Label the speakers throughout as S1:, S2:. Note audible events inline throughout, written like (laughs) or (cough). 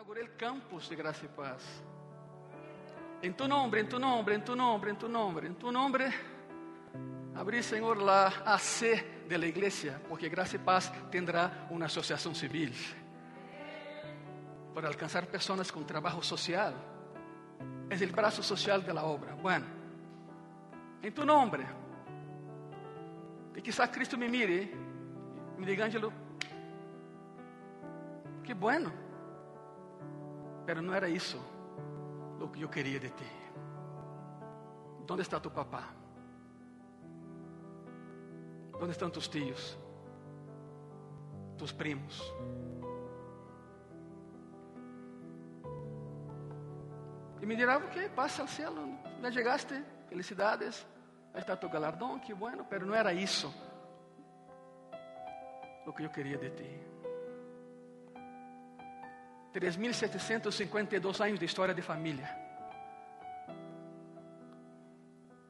S1: inauguré el campus de Gracia y Paz. En tu nombre, en tu nombre, en tu nombre, en tu nombre, en tu nombre, abrí, Señor, la AC de la iglesia, porque Gracia y Paz tendrá una asociación civil para alcanzar personas con trabajo social. Es el brazo social de la obra. Bueno, en tu nombre. Y quizás Cristo me mire y me diga, Ángelo, qué bueno. Pero no era eso lo que yo quería de ti. ¿Dónde está tu papá? ¿Dónde están tus tíos? Tus primos? E me dirá, ok, passa ao cielo, já chegaste, felicidades, aí está tu galardão, que bueno, pero não era isso o que eu queria de ti. 3.752 anos de história de família.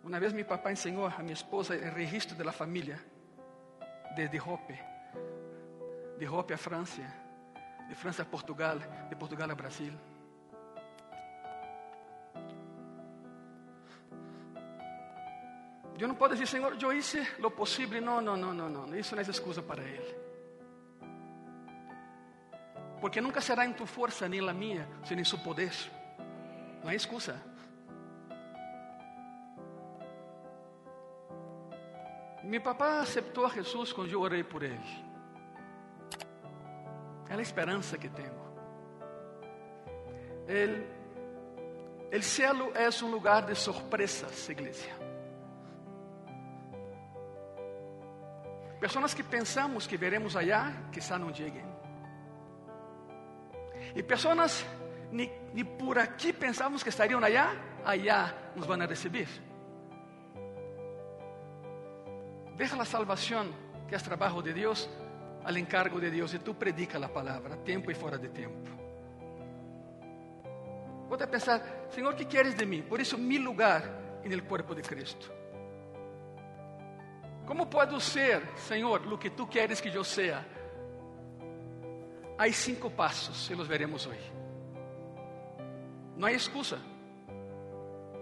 S1: Uma vez meu papai ensinou a minha esposa o registro da família, desde Hope, de Hope a França, de França a Portugal, de Portugal a Brasil. Eu não posso dizer, Senhor, eu hice lo possível. Não, não, não, não, não. Isso não é excusa para Ele. Porque nunca será em tu força nem la minha, sino em su poder. Não é excusa. Meu papá aceitou a Jesus quando eu orei por ele. É a esperança que tenho. El cielo é um lugar de surpresas, igreja. Pessoas que pensamos que veremos allá, quizá não cheguem. E pessoas ni por aqui pensávamos que estariam allá, allá nos vão a receber. Deja la salvación, que es trabajo de Dios, al encargo de Dios y tú predica la palabra, tiempo y fuera de tiempo. Voy a pensar, Señor, ¿qué quieres de mí? Por eso mi lugar en el cuerpo de Cristo. ¿Cómo puedo ser, Señor, lo que tú quieres que yo sea? Hay cinco pasos y los veremos hoy. No hay excusa.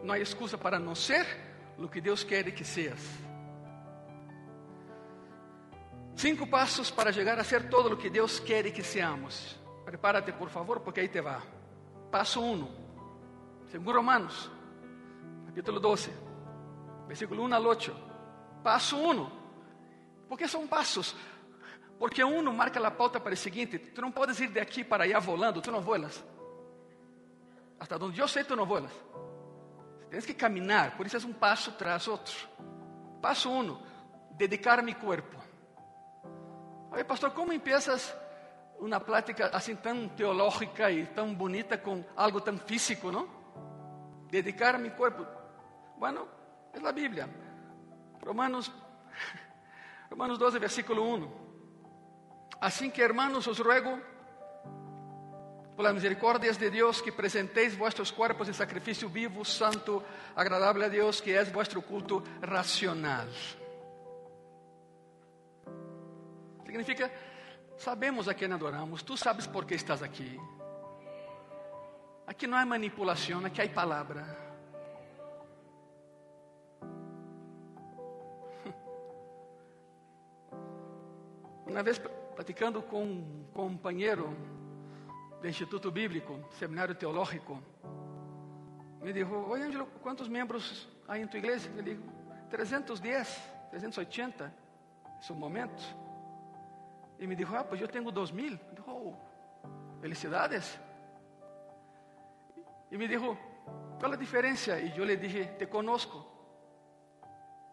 S1: No hay excusa para no ser lo que Dios quiere que seas. Cinco passos para chegar a ser todo o que Deus quer que seamos. Prepárate, por favor, porque aí te va. Passo 1. Um. Segundo Romanos, capítulo 12, versículo 1 al 8. Passo 1. Um. Por que são passos? Porque um marca a pauta para o seguinte: tu não podes ir de aqui para allá volando, tu não voas. Hasta onde eu sei, tu não voas. Tens que caminhar, por isso é um passo tras outro. Passo 1: um, dedicar mi corpo. Oye, pastor, ¿cómo empiezas una plática así tan teológica y tan bonita con algo tan físico, no? Dedicar a mi cuerpo. Bueno, es la Biblia. Romanos, (laughs) Romanos 12, versículo 1. Así que, hermanos, os ruego, por las misericordias de Dios, que presentéis vuestros cuerpos en sacrificio vivo, santo, agradable a Dios, que es vuestro culto racional. Significa, sabemos a quem adoramos, tu sabes por que estás aqui. Aqui não há manipulação, aqui há palavra. Uma (laughs) vez platicando com um companheiro do Instituto Bíblico, Seminário Teológico, me disse: Oi, Ângelo, quantos membros há em tua igreja? Eu digo: 310, 380, nesse momento. E me disse: Ah, pues eu tenho dois mil. Eu dije, oh, felicidades. E me disse: Qual a diferença? E eu lhe dije: Te conozco.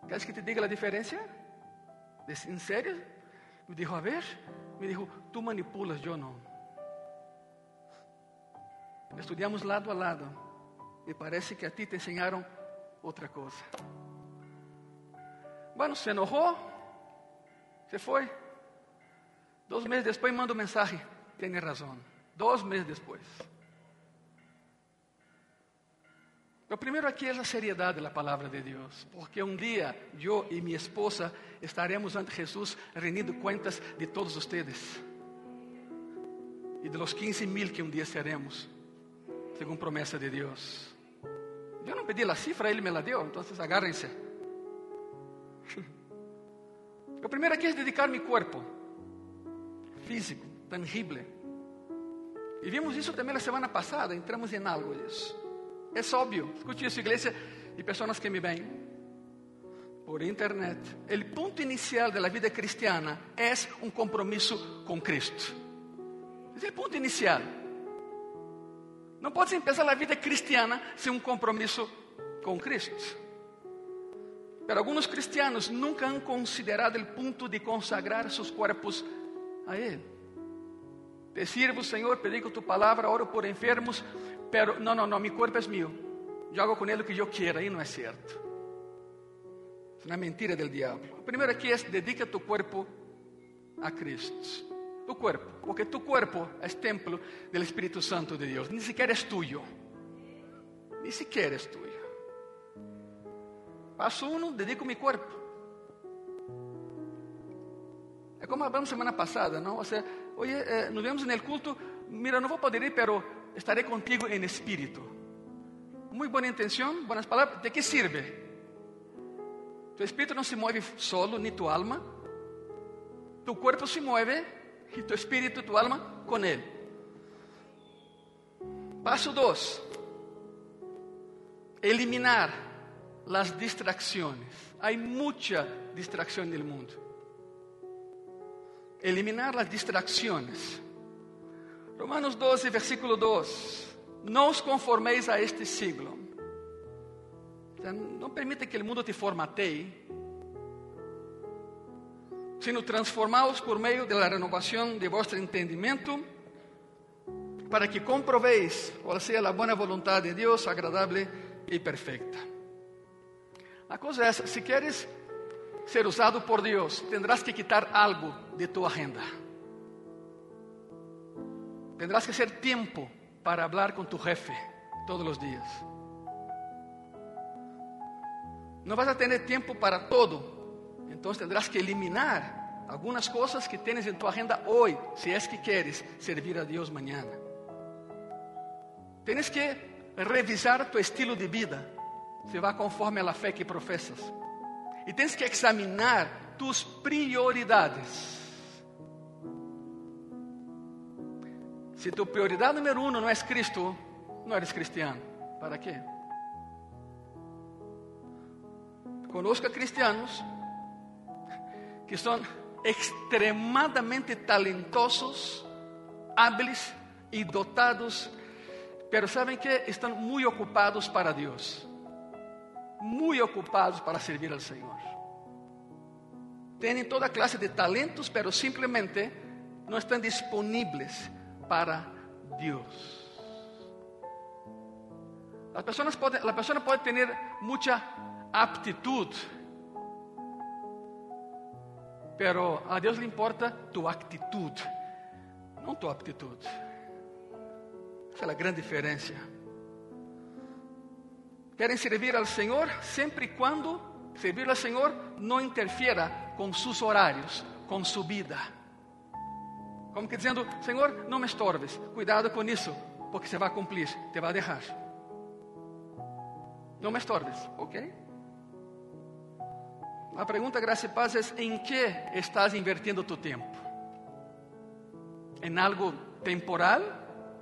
S1: ¿Queres que te diga a diferença? ¿En serio? Me dijo: A ver. Me dijo: Tu manipulas, eu não. Estudamos lado a lado. Me parece que a ti te ensinaram outra coisa. Bueno, se enojou. Se foi. Dois meses depois manda um mensagem, tem razão. Dois meses depois. O primeiro aqui é a seriedade da palavra de Deus, porque um dia eu e minha esposa estaremos ante Jesus rendindo contas de todos vocês. y de los 15 mil que un día seremos, según promesa de Dios. Yo no pedí la cifra, Él me la dio, entonces agárrense. (laughs) Lo primero aquí es dedicar mi cuerpo físico, tangible. Y vimos eso también la semana pasada, entramos en algo de eso. Es obvio, escuche eso, iglesia y personas que me ven por internet. El punto inicial de la vida cristiana es un compromiso con Cristo. Es el punto inicial. Não pode empezar a vida cristiana sem um compromisso com Cristo. Pero alguns cristianos nunca han considerado o ponto de consagrar seus corpos a Ele. Te sirvo, Senhor, predico tu palavra, oro por enfermos, pero não, não, não, meu corpo é meu. Eu hago com ele o que eu quiera, e não é certo. É uma mentira do diabo. O primeiro aqui é dedica tu corpo a Cristo. Tu cuerpo, porque tu cuerpo es templo del Espíritu Santo de Dios. Ni siquiera es tuyo. Ni siquiera es tuyo. Paso uno, dedico mi cuerpo. É como hablamos semana passada, não? Ou seja, oye, eh, nos vemos no culto, mira, não vou poder ir, pero estaré contigo en espírito. Muy buena intención, buenas palabras, ¿de qué sirve? Tu espíritu no se mueve solo, ni tu alma. Tu cuerpo se mueve y tu espíritu, tu alma con Él. Paso 2. Eliminar las distracciones. Hay mucha distracción en el mundo. Eliminar las distracciones. Romanos 12, versículo 2. No os conforméis a este siglo. O sea, no permite que el mundo te formatee sino transformados por meio da renovação de vosso entendimento, para que comproveis qual seja a boa vontade de Deus, agradável e perfeita. A coisa é essa: se queres ser usado por Deus, tendrás que quitar algo de tu agenda. Tendrás que ser tempo para hablar com tu jefe todos os dias. Não vas a ter tempo para todo, Entonces tendrás que eliminar algunas cosas que tienes en tu agenda hoy, si es que quieres servir a Dios mañana. Tienes que revisar tu estilo de vida, se va conforme a la fe que profesas. Y tienes que examinar tus prioridades. Si tu prioridad número uno no es Cristo, no eres cristiano. ¿Para qué? Conozco a cristianos que são extremadamente talentosos, hábiles e dotados, pero sabem que estão muito ocupados para Deus, muito ocupados para servir ao Senhor. Têm toda classe de talentos, pero simplesmente não estão disponíveis para Deus. As pessoas podem, a pessoa pode ter muita aptitude Pero a Deus lhe importa tu atitude, não tua aptitude. Essa é a grande diferença. Querem servir ao Senhor sempre quando servir ao Senhor não interfiera com seus horários, com sua vida. Como que dizendo, Senhor, não me estorbes, cuidado com isso, porque você vai cumprir, te vai deixar. Não me estorbes, ok? A pergunta, graça e paz, é: em que estás invertindo tu tempo? Em algo temporal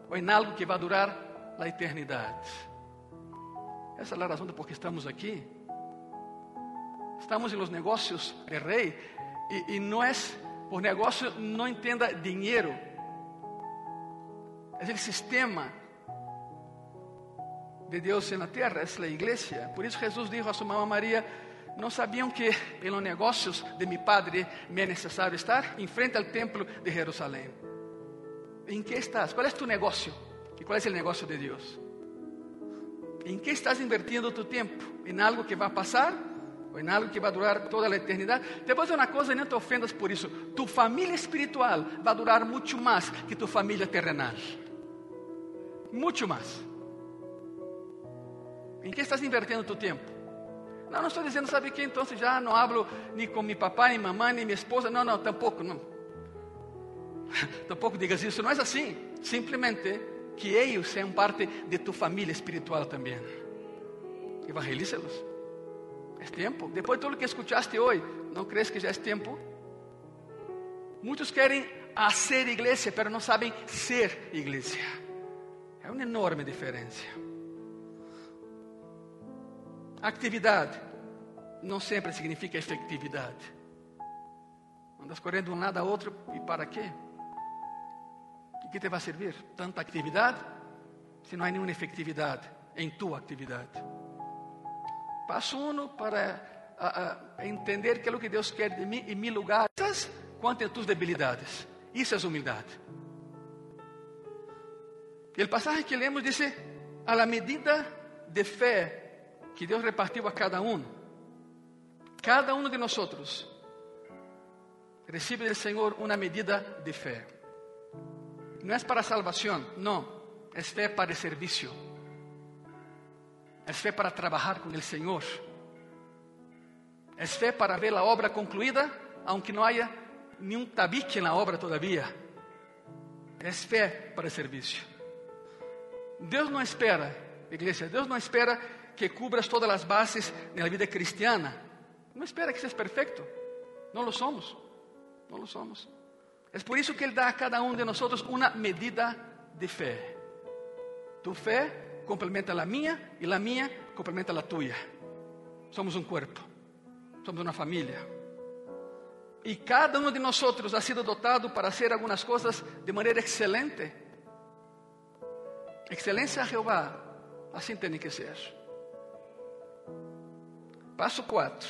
S1: ou em algo que vai durar a eternidade? Essa é a razão que estamos aqui. Estamos em los negócios de rei e, e não é por negócio, não entenda dinheiro, é o sistema de Deus na terra, é a igreja. Por isso Jesus disse a sua mamãe Maria: não sabiam que em los negócios de mi padre me é necessário estar em frente ao templo de Jerusalém? Em que estás? Qual é tu negócio? E qual é o negócio de Deus? Em que estás invertindo tu tempo? Em algo que vai passar? Ou em algo que vai durar toda a eternidade? Te vou dizer uma coisa e não te ofendas por isso. Tu família espiritual vai durar muito mais que tu família terrenal. Muito mais. Em que estás invertindo tu tempo? Não, não estou dizendo, sabe que então já não hablo nem com meu papai, nem mamãe, nem minha esposa. Não, não, tampouco, não. (laughs) tampouco digas isso, não é assim. Simplesmente que eles sejam parte de tu família espiritual também. Evangelícelos. É tempo. Depois de tudo que escutaste hoje, não crees que já é tempo? Muitos querem hacer igreja, mas não sabem ser igreja. É uma enorme diferença. Atividade não sempre significa efetividade. Andas correndo de um lado a outro e para quê? Que te vai servir? Tanta atividade se não há nenhuma efetividade em tua atividade. Passo um para a, a entender que é o que Deus quer de mim em meu lugar, quanto em tuas debilidades. Isso é humildade. E o passagem que lemos diz: a la medida de fé que Deus repartiu a cada um, cada um de nós recibe del Señor una medida de fe. No es para salvación, no, es fe para el servicio. Es fe para trabajar con el Señor. Es fe para ver la obra concluida, aunque no haya ni un tabique en la obra todavía. Es fe para el servicio. Deus não espera, igreja, Deus não espera que cubras todas as bases na vida cristiana. Não espera que seas perfeito. Não lo somos. No lo somos. Es por eso que Él da a cada uno de nosotros una medida de fe. Tu fe complementa la mía y la mía complementa la tuya. Somos un cuerpo, somos una familia. Y cada uno de nosotros ha sido dotado para hacer algunas cosas de manera excelente. Excelencia a Jehová, así tiene que ser. Paso 4.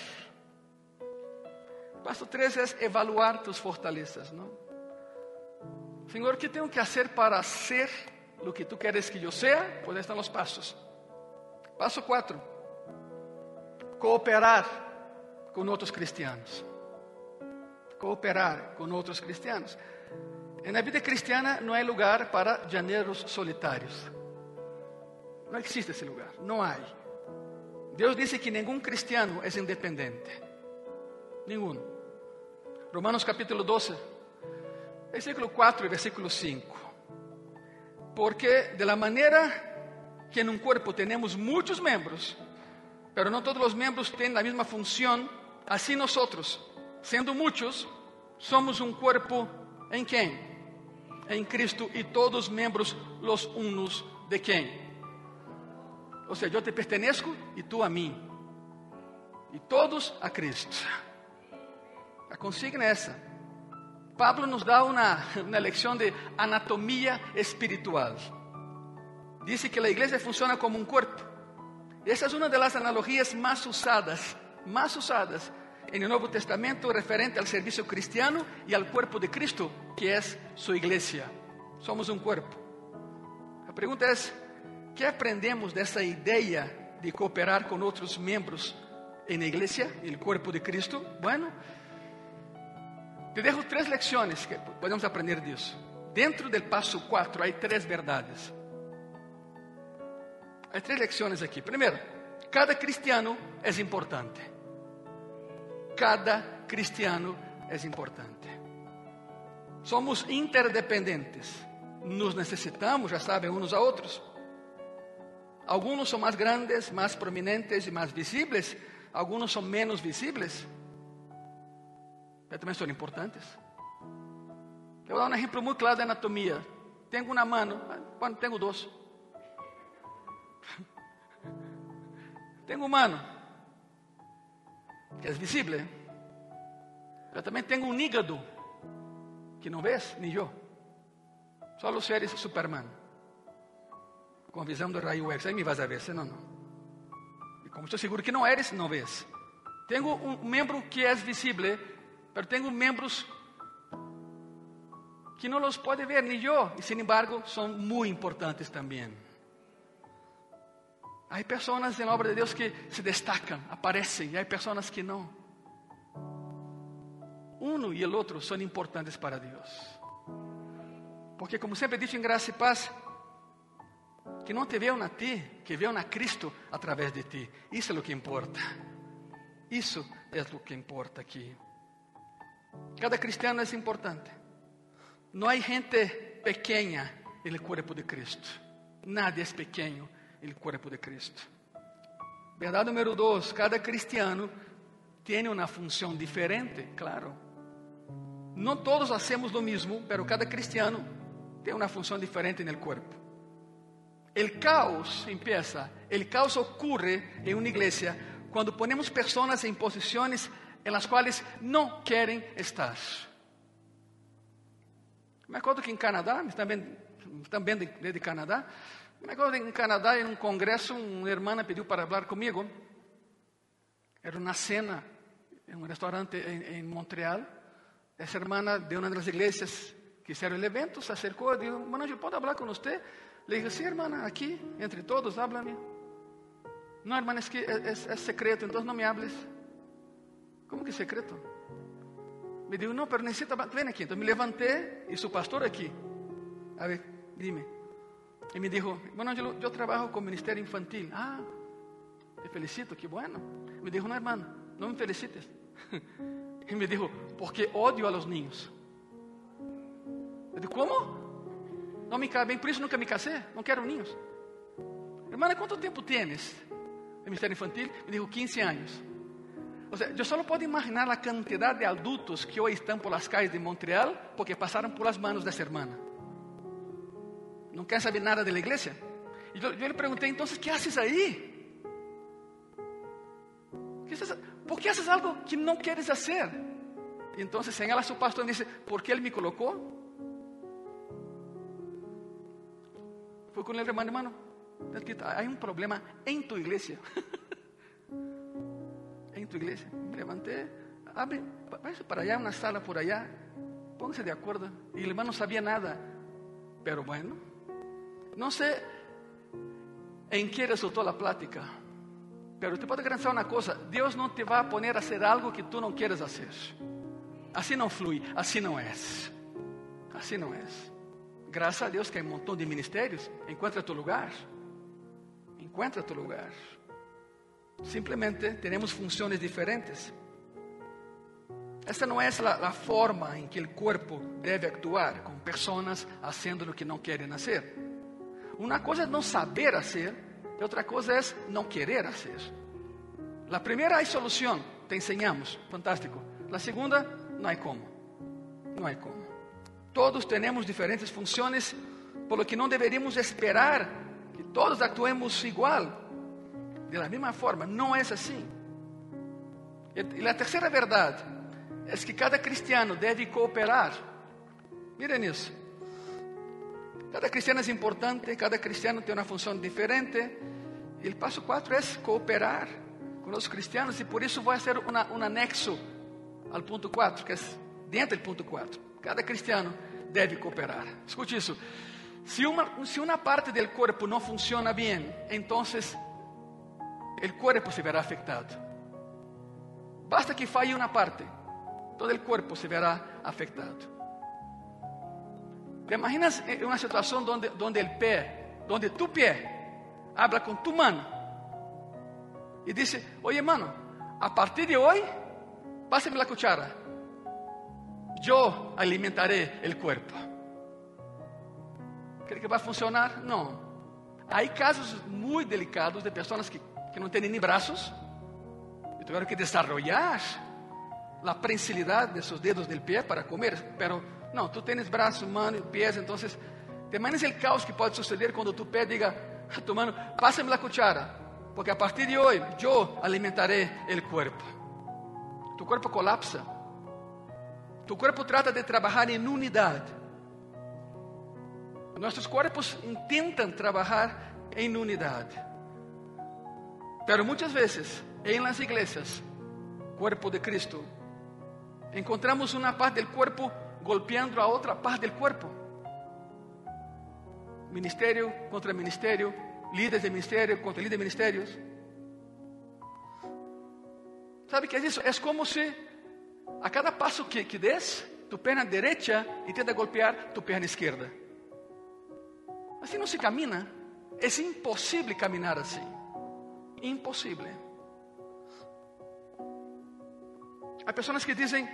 S1: Passo 3 é evaluar tus fortalezas, não? Senhor, o que tenho que fazer para ser o que tu queres que eu seja? Pues estão os passos. Passo 4. Cooperar com outros cristianos. Cooperar com outros cristianos. Na vida cristiana não há lugar para janeiros solitários. Não existe esse lugar, não há. Deus disse que nenhum cristiano é independente. Nenhum. Romanos capítulo 12, versículo 4 e versículo 5. Porque de la manera que en un cuerpo tenemos muchos miembros, pero no todos los miembros tienen la misma función, así nosotros, siendo muchos, somos un cuerpo en quién? En Cristo y todos miembros los unos de quién? O sea, yo te pertenezco y tú a mí. Y todos a Cristo. A consigna é essa. Pablo nos dá uma, uma lecção de anatomia espiritual. Diz que a igreja funciona como um corpo. Essa é uma das analogias mais usadas, mais usadas no Novo Testamento referente ao serviço cristiano e ao corpo de Cristo, que é sua igreja. Somos um corpo. A pergunta é: que aprendemos dessa ideia de cooperar com outros membros na igreja, no corpo de Cristo? Bueno, te dejo três lecciones que podemos aprender disso. Dentro do passo 4 há três verdades. Há três lecciones aqui. Primeiro, cada cristiano é importante. Cada cristiano é importante. Somos interdependentes. Nos necessitamos, já sabem, uns a outros. Alguns são mais grandes, mais prominentes e mais visíveis. Alguns são menos visíveis também são importantes. Eu vou dar um exemplo muito claro da anatomia. Tenho uma mão, quando tenho dois. (laughs) tenho uma mão, que é visível. Eu também tenho um hígado, que não vês, nem eu. Só os seres Superman. Com visão do raio X. Aí me vas a ver, senão não. E como estou seguro que não eres, não vês. Tenho um membro que é visível Pero tenho membros que não los pode ver nem eu, e sin embargo são muito importantes também. Há pessoas na obra de Deus que se destacam, aparecem, e há pessoas que não. Um e o outro são importantes para Deus. Porque, como sempre disse em Graça e Paz, que não te veem a ti, que veem a Cristo através de ti. Isso é o que importa. Isso é o que importa aqui. Cada cristiano é importante. Não há gente pequena en el cuerpo de Cristo. Nadie es pequeño en el cuerpo de Cristo. Verdade número dois: cada cristiano tem uma função diferente, claro. Não todos hacemos o mesmo, pero cada cristiano tem uma função diferente no corpo. El caos empieza, el caos ocurre en una iglesia cuando ponemos personas en posiciones en las cuales no quieren estar. Me acuerdo que en Canadá, también, también de, de Canadá, me que en Canadá en un congreso una hermana pidió para hablar conmigo. Era una cena en un restaurante en Montreal. Esa hermana de una de las iglesias que hicieron el evento se acercó y dijo, bueno, yo puedo hablar con usted. Le dije, sí, hermana, aquí, entre todos, háblame. No, hermana, es que secreto, entonces no me hables. ¿Cómo que secreto? Me dijo, no, pero necesita, ven aquí. Entonces me levanté y su pastor aquí. A ver, dime. Y me dijo, bueno, yo, yo trabajo con ministerio infantil. Ah, te felicito, qué bueno. Me dijo, no, hermano, no me felicites. (laughs) y me dijo, porque odio a los niños. Disse, como? Não me cabe por isso nunca me casei, não quero ninhos. Hermana, quanto tempo tienes no Ministério Infantil? Me dijo, 15 anos. O sea, só posso imaginar a quantidade de adultos que hoje estão por las calles de Montreal porque passaram por las manos dessa hermana. Não quer saber nada da igreja? E eu, eu lhe perguntei, então, o que haces aí? ¿Por que haces algo que não queres fazer? E então, señala su pastor e dice, ¿por que ele me colocou? Fui con el hermano, hermano, hay un problema en tu iglesia. (laughs) iglesia. Me levanté, abre, váyase para allá, una sala por allá, póngase de acuerdo. Y el hermano no sabía nada. Pero bueno, no sé en qué resultó la plática. Pero te puedo garantizar una cosa, Dios no te va a poner a hacer algo que tú no quieres hacer. Así no fluye, así no es. Así no es. Graças a Deus que há um montão de ministérios. Encontra tu lugar. Encontra tu lugar. Simplesmente temos funções diferentes. Esta não é a, forma em que o corpo deve actuar, com pessoas fazendo o que não querem fazer. Uma coisa é não saber fazer, e outra coisa é não querer fazer. A primeira é solução, te ensinamos, fantástico. A segunda, não há como. Não há como. Todos temos diferentes funções, por lo que não deveríamos esperar que todos actuemos igual, de la forma. Não é assim. E a terceira verdade é que cada cristiano deve cooperar. Miren isso. Cada cristiano é importante, cada cristiano tem uma função diferente. E o passo 4 é cooperar com os cristianos, e por isso vou fazer um anexo ao ponto 4, que é dentro do ponto 4. Cada cristiano deve cooperar. Escute isso. Se uma, se uma parte do corpo não funciona bem, então o corpo se verá afetado. Basta que falle uma parte, todo o corpo se verá afetado. ¿Te imaginas uma situação onde, onde o pé, onde tu pé, habla com tu mano e diz: Oye, mano, a partir de hoje, pásame la cuchara yo alimentaré el cuerpo. ¿Cree que va a funcionar? No. Hay casos muy delicados de personas que, que no tienen ni brazos y tuvieron que desarrollar la prensilidad de sus dedos del pie para comer. Pero no, tú tienes brazos, manos, pies, entonces, te imaginas el caos que puede suceder cuando tu pie diga a tu mano, pásame la cuchara, porque a partir de hoy yo alimentaré el cuerpo. Tu cuerpo colapsa. Tu corpo trata de trabalhar em unidade. Nossos corpos intentam trabalhar em unidade. Pero muitas vezes, em las iglesias, corpo de Cristo, encontramos uma parte do corpo golpeando a outra parte do corpo. Ministério contra ministério, líderes de ministério contra líderes de ministérios. Sabe o que é isso? É como se a cada passo que, que des, tu perna direita intenta golpear tu perna esquerda. Assim não se camina. É impossível caminhar assim. Impossível. Há pessoas que dizem,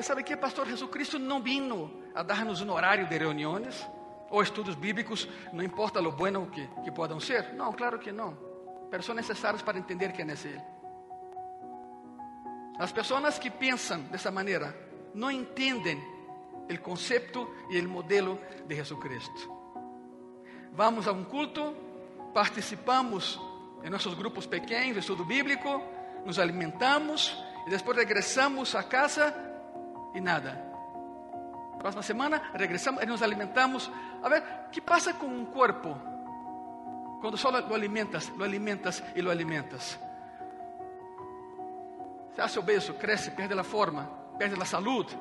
S1: sabe que pastor Jesus Cristo não vino a dar-nos um horário de reuniões, ou estudos bíblicos, não importa lo bueno que, que puedan ser. Não, claro que não. Pero são necessários para entender quem é Ele. As pessoas que pensam dessa maneira não entendem o conceito e o modelo de Jesucristo. Vamos a um culto, participamos em nossos grupos pequenos estudo bíblico, nos alimentamos e depois regressamos a casa e nada. Próxima semana regressamos e nos alimentamos. A ver, o que passa com um corpo quando só lo alimentas, lo alimentas e lo alimentas? Se hace obeso, cresce, perde a forma, perde a saúde.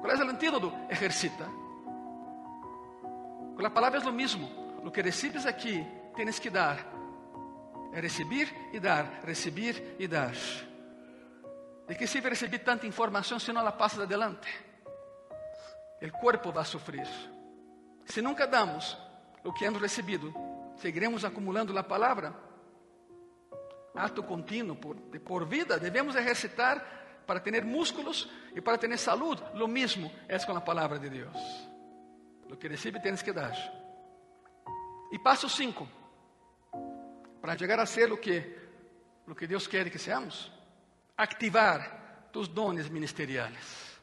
S1: Qual é o antídoto? Ejercita. Com a palavra é o mesmo. O que recebes aqui, tens que dar. É receber e dar, receber e dar. De que sirve receber tanta informação se não la passas adelante? O corpo vai sofrer. Se nunca damos o que hemos recebido, seguiremos acumulando a palavra. Ato contínuo por, por vida, devemos exercitar para ter músculos e para ter saúde. Lo mesmo é com a palavra de Deus. Lo que recebe tens que dar. E passo 5. Para chegar a ser o que, o que Deus quer que seamos activar tus dones ministeriales.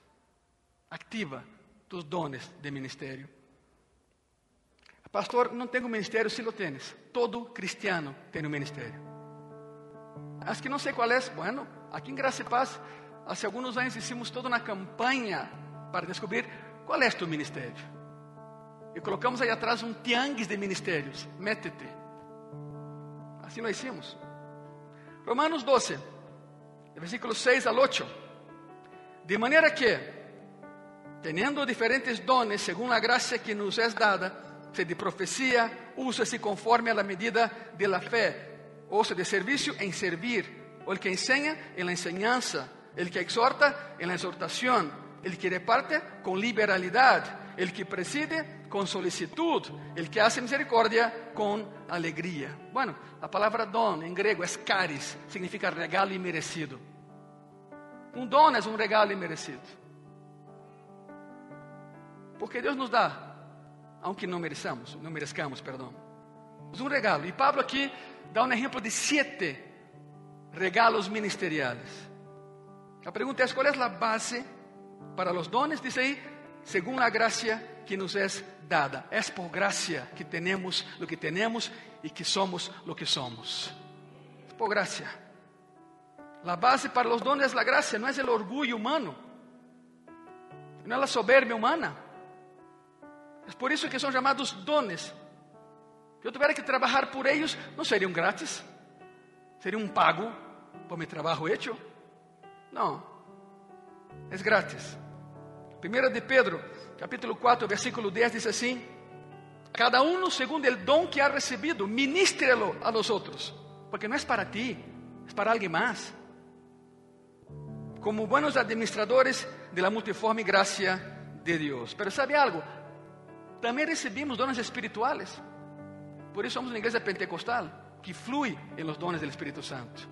S1: Activa tus dones de ministerio. Pastor, não tenho ministério, se lo tens. Todo cristiano tem um ministério. Acho que não sei qual é. Bueno, aqui em Graça e Paz, há alguns anos hicimos toda uma campanha para descobrir qual é tu ministério. E colocamos aí atrás um tiangues de ministérios. Métete. Assim nós hicimos. Romanos 12 versículo 6 al 8. De manera que, teniendo diferentes dones según la gracia que nos es dada, se de profecía, úsese conforme a la medida de la fe, o se de servicio en servir, o el que enseña en la enseñanza, el que exhorta en la exhortación, el que reparte con liberalidad, el que preside con solicitud, el que hace misericordia con alegría. Bueno, la palabra don en griego es caris, significa regalo inmerecido. Um dom é um regalo imerecido. Porque Deus nos dá, aunque não mereçamos, não mereçamos, perdão. É um regalo. E Pablo aqui dá um exemplo de sete regalos ministeriais. A pergunta é: qual é a base para os dones? Diz aí, segundo a graça que nos é dada. É por graça que temos o que temos e que somos o que somos. É por graça. La base para los dones es la gracia, no es el orgullo humano, no es la soberbia humana. Es por eso que son llamados dones. Si yo tuviera que trabajar por ellos, no sería un gratis, sería un pago por mi trabajo hecho. No, es gratis. Primera de Pedro, capítulo 4, versículo 10 dice así, cada uno según el don que ha recibido, ministrelo a los otros, porque no es para ti, es para alguien más como buenos administradores de la multiforme gracia de Dios. Pero sabe algo? También recibimos dones espirituales. Por eso somos una iglesia pentecostal que fluye en los dones del Espíritu Santo.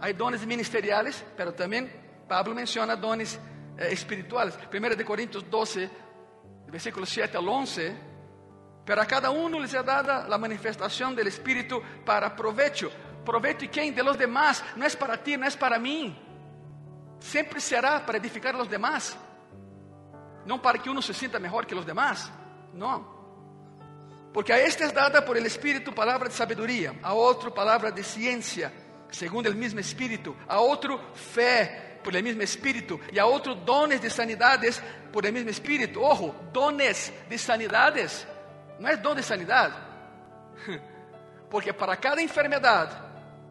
S1: Hay dones ministeriales, pero también Pablo menciona dones eh, espirituales. 1 de Corintios 12, versículos 7 al 11. Pero a cada uno les é dada la manifestación del Espíritu para provecho. Provecho y quién? De los demás. No es para ti, no es para mí sempre será para edificar a los demás, não para que uno se sienta mejor que los demás, não. Porque a este es dada por el Espíritu palavra de sabedoria, a outro palavra de ciência, segundo el mesmo Espíritu, a outro fé por el mesmo Espíritu e a outro dones de sanidades por el mesmo Espíritu. Ojo, dones de sanidades, não é dom de sanidade, (laughs) porque para cada enfermidade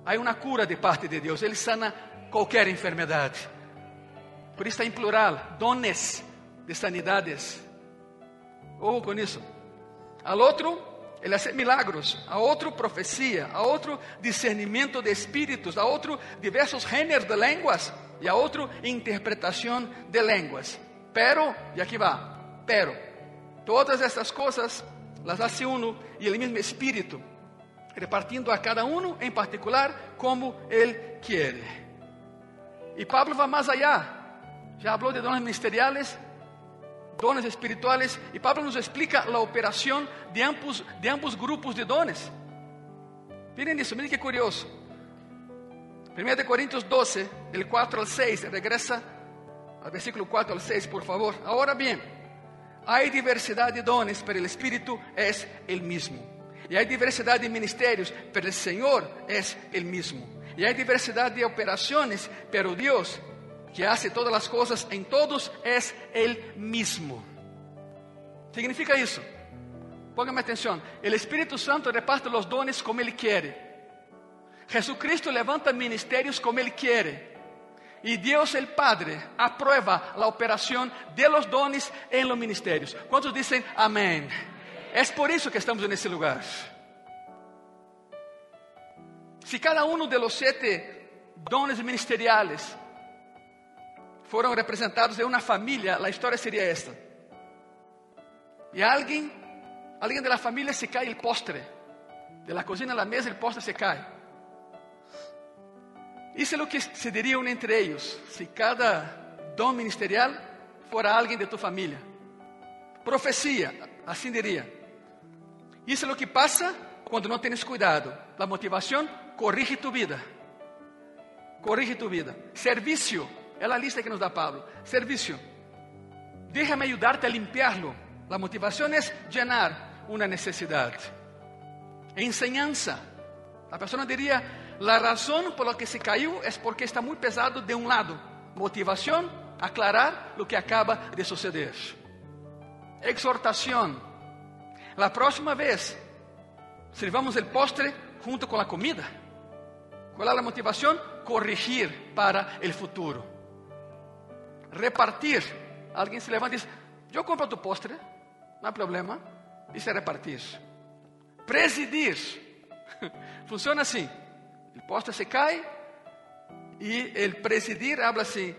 S1: há uma cura de parte de Deus, Ele sana qualquer enfermidade. Por isso está em plural, dones de sanidades. Ojo com isso. Al outro, ele hace milagros. A outro, profecia. A outro, discernimento de espíritos. A outro, diversos gêneros de línguas. E a outro, interpretação de línguas. Pero, e aqui va, pero, todas essas coisas las hace uno e el mesmo espírito, repartindo a cada um em particular como ele quer. E Pablo vai mais allá. Já falou de dones ministeriales. dones espirituales y Pablo nos explica la operación de ambos, de ambos grupos de dones. Miren eso, miren qué curioso. 1 de Corintios 12, del 4 al 6, regresa al versículo 4 al 6, por favor. Ahora bien, hay diversidad de dones, pero el Espíritu es el mismo. Y hay diversidad de ministerios, pero el Señor es el mismo. Y hay diversidad de operaciones, pero Dios, que hace todas las cosas en todos, es el mismo. Significa eso. Póngame atención. El Espíritu Santo reparte los dones como Él quiere. Jesucristo levanta ministerios como Él quiere. Y Dios el Padre aprueba la operación de los dones en los ministerios. ¿Cuántos dicen amén? Es por eso que estamos en ese lugar. Si cada uno de los siete dones ministeriales fueron representados en una familia, la historia sería esta. Y alguien, alguien de la familia se cae el postre. De la cocina a la mesa el postre se cae. Isso é o que se diriam entre eles, se cada dom ministerial fora alguém de tu família. Profecia, assim diria. Isso é o que passa quando não tens cuidado. A motivação corrige tu vida. Corrige tu vida. Serviço, é a lista que nos dá Pablo. Serviço. Déjame ayudarte a limpiarlo. A motivação é llenar uma necessidade. Enseñanza. A pessoa diria, La razón por la que se cayó es porque está muy pesado de un lado. Motivación, aclarar lo que acaba de suceder. Exhortación. La próxima vez, sirvamos el postre junto con la comida. ¿Cuál es la motivación? Corregir para el futuro. Repartir. Alguien se levanta y dice, yo compro tu postre, no hay problema. Dice repartir. Presidir. (laughs) Funciona así. El postre se cae y el presidir habla así,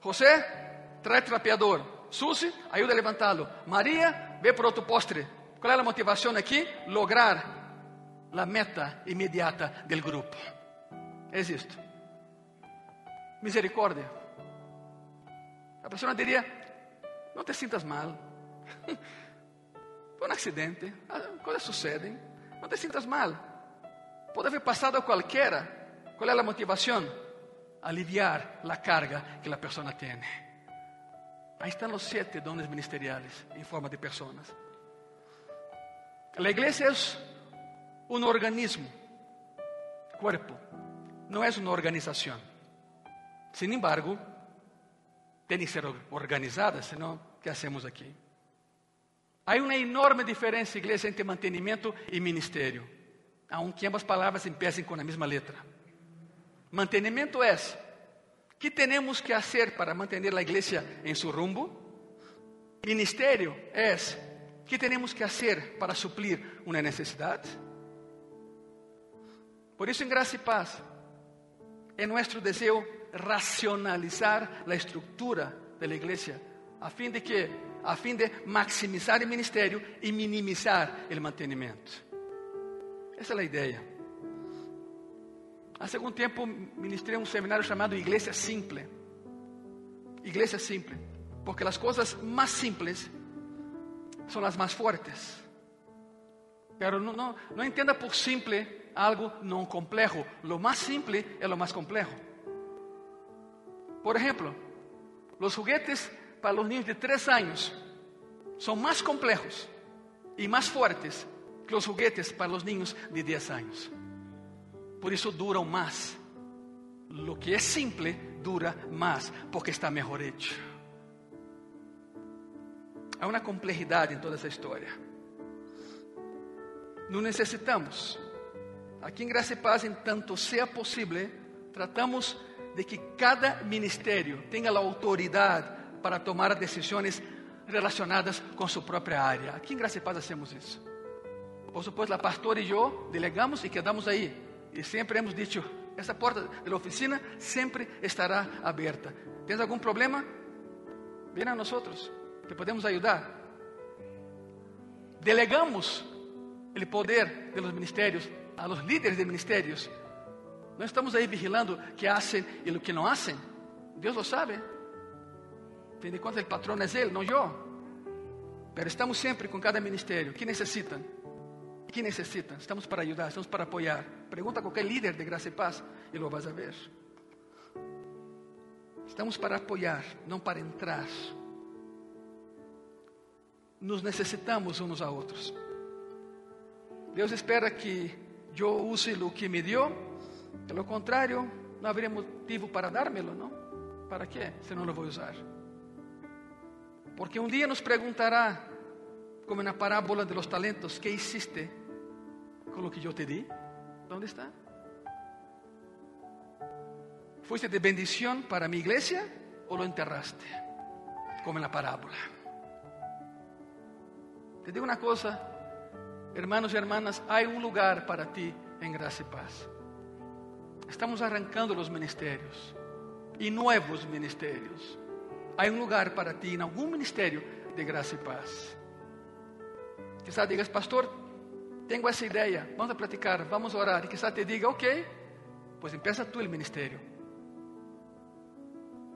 S1: José, trae trapeador. Susi, ayuda a levantarlo. María, ve por otro postre. ¿Cuál es la motivación aquí? Lograr la meta inmediata del grupo. Es esto. Misericordia. La persona diría, no te sientas mal. (laughs) Fue un accidente, cosas suceden. No te sientas mal. Pode haver passado a qualquer. Qual é a motivação? Aliviar a carga que a pessoa tem. Aí estão os sete dones ministeriais em forma de pessoas. A igreja é um organismo, cuerpo, não é uma organização. Sin embargo, tem que ser organizada, senão, o que hacemos aqui? Há uma enorme diferença, igreja, entre mantenimento e ministério aunque ambas palavras empiecen com a mesma letra. Mantenimento é: que temos que fazer para manter a igreja em seu rumbo? Ministério é: que temos que fazer para suplir uma necessidade? Por isso, em graça e paz, é nosso desejo racionalizar a estrutura da igreja, a fim de que, a fim de maximizar o ministério e minimizar o mantenimento. Essa é a ideia. Há algum tempo ministrei um seminário chamado Igreja Simple. Igreja Simple. Porque as coisas mais simples são as mais fortes. Pero não, não, não entenda por simple algo não complexo. Lo mais simple é lo mais complexo. Por exemplo, os juguetes para os niños de 3 anos são mais complejos e mais fortes que os juguetes para os niños de 10 anos. Por isso duram mais. Lo que é simple dura mais, porque está melhor hecho. Há uma complexidade em toda essa história. Não necessitamos. Aqui em Graça e Paz, em tanto seja possível, tratamos de que cada ministério tenha a autoridade para tomar decisões relacionadas com sua própria área. Aqui em Graça e Paz hacemos isso. Por supuesto, a pastora e eu delegamos e quedamos aí. E sempre hemos dicho, essa porta da oficina sempre estará aberta. Tens algum problema? Vem a nós, te podemos ajudar. Delegamos o poder de los ministérios a los líderes de ministérios. Não estamos aí vigilando que hacen e o que não hacen. Deus lo sabe. Fin de contas, el patrón es él, no yo. Pero estamos siempre con cada ministerio. ¿Qué necesitan? ¿Qué necesitan? Estamos para ayudar, estamos para apoyar. Pregunta a cualquier líder de Gracia y Paz y lo vas a ver. Estamos para apoiar, não para entrar. Nos necessitamos uns a outros. Deus espera que eu use o que me deu. Pelo contrário, não haveria motivo para dármelo, não? ¿Para quê? Se não lo vou usar. Porque um dia nos perguntará, como na parábola de los talentos, ¿qué hiciste con lo que yo te di? ¿Dónde está? ¿Fuiste de bendición para mi iglesia o lo enterraste? Como en la parábola. Te digo una cosa, hermanos y hermanas, hay un lugar para ti en gracia y paz. Estamos arrancando los ministerios y nuevos ministerios. Hay un lugar para ti en algún ministerio de gracia y paz. Quizás digas, pastor, tengo esa idea, vamos a platicar, vamos orar. Y quizás te diga, ok, pues empieza tú el ministerio.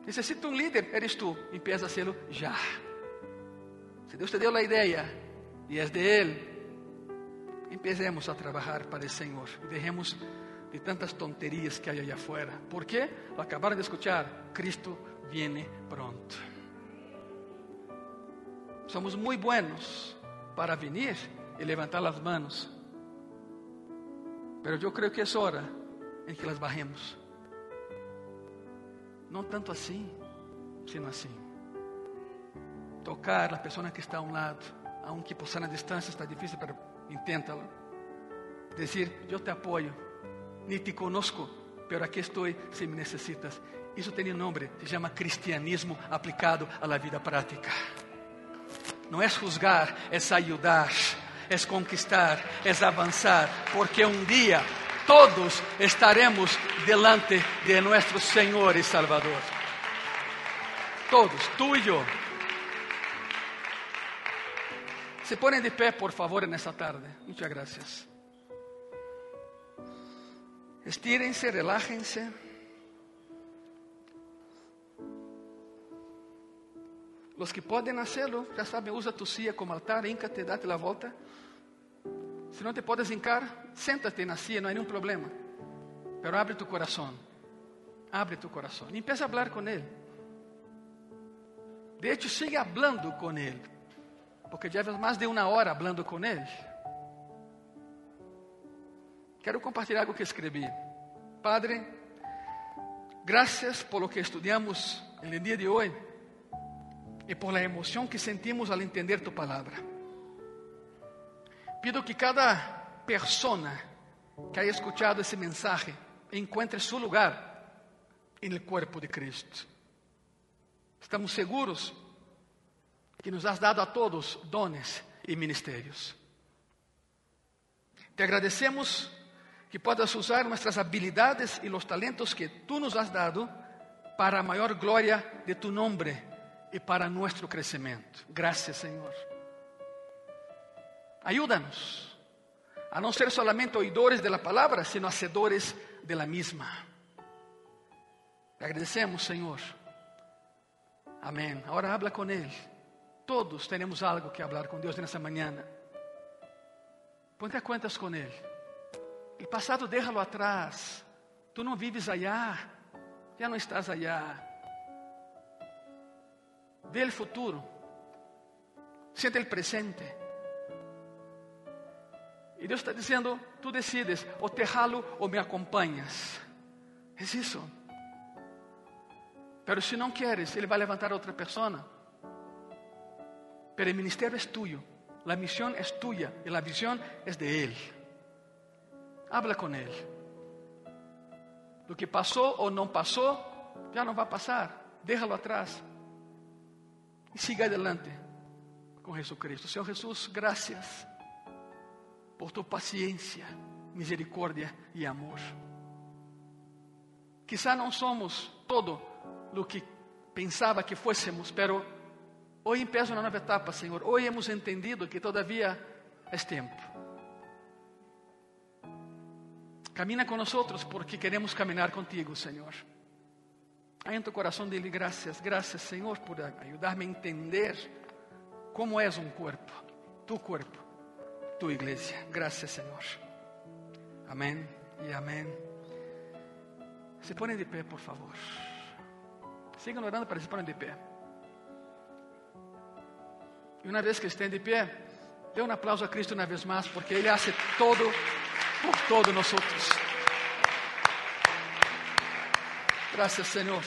S1: Necessita um líder, eres tu. Empieza a serlo já. Se Deus te deu a ideia e és de Ele, empecemos a trabalhar para o Senhor e dejemos de tantas tonterias que há allá afuera. ¿Por quê? Acabaram de escuchar, Cristo viene pronto. Somos muito buenos para venir e levantar as manos. Pero eu creio que é hora em que las bajemos. Não tanto assim, sino assim. Tocar a pessoa que está a um lado, aunque por estar na distância está difícil, pero inténtalo. Dizer, eu te apoio, nem te conosco, pero aqui estou se me necessitas. Isso tem nome, se chama cristianismo aplicado à vida prática. Não é juzgar, é ajudar, é conquistar, é avançar, porque um dia todos estaremos delante de nuestro Señor y Salvador. Todos, tú y yo. Se ponen de pé, por favor, en esta tarde. Muchas gracias. Estírense, relájense. Los que pueden hacerlo, ya saben, usa tu silla como altar, íncate, date la vuelta. Se não te podes hincar, senta-te na silla, não há nenhum problema. Pero abre tu coração. Abre tu coração. E empieza a falar com Ele. De hecho, sigue hablando com Ele. Porque llevas mais de uma hora hablando com Ele. Quero compartilhar algo que escrevi. Padre, graças por lo que estudamos no dia de hoje e por la emoção que sentimos al entender tu palavra. Pido que cada persona que haya escuchado ese mensaje encuentre su lugar en el cuerpo de Cristo. Estamos seguros que nos has dado a todos dones y ministerios. Te agradecemos que puedas usar nuestras habilidades y los talentos que tú nos has dado para a maior glória de tu nombre e para nuestro crescimento. Gracias, Senhor. Ayúdanos a no ser solamente oidores de la palabra, sino hacedores de la agradecemos, Señor. Amén. Ahora habla con Él. Todos tenemos algo que hablar con Dios en esta mañana. Ponte a cuentas con Él. El pasado déjalo atrás. Tú no vives allá. Ya no estás allá. Ve el futuro. Siente el presente. E Deus está dizendo: tu decides, ou te jalo ou me acompanhas. É isso. Pero se não queres, Ele vai levantar outra pessoa. Pero o ministério é tuyo, a missão é tuya e a visão é de Ele. Habla com Ele. Do que passou ou não passou, já não vai passar. Déjalo atrás. E siga adelante com Jesus Cristo. Senhor Jesus, graças por tu paciencia, misericordia y amor. Quizá no somos todo lo que pensaba que fuésemos, pero hoy empieza una nueva etapa, Señor. Hoy hemos entendido que todavía es tiempo. Camina con nosotros porque queremos caminar contigo, Señor. Em tu coração dile graças, graças Senhor por ajudar-me a entender como és um corpo, tu corpo, tu igreja. Graças Senhor. Amém e amém. Se põem de pé, por favor. Sigam orando para se ponham de pé. E uma vez que estén de pé, dê um aplauso a Cristo uma vez mais, porque Ele hace todo por todos nós. Graças, Senhor.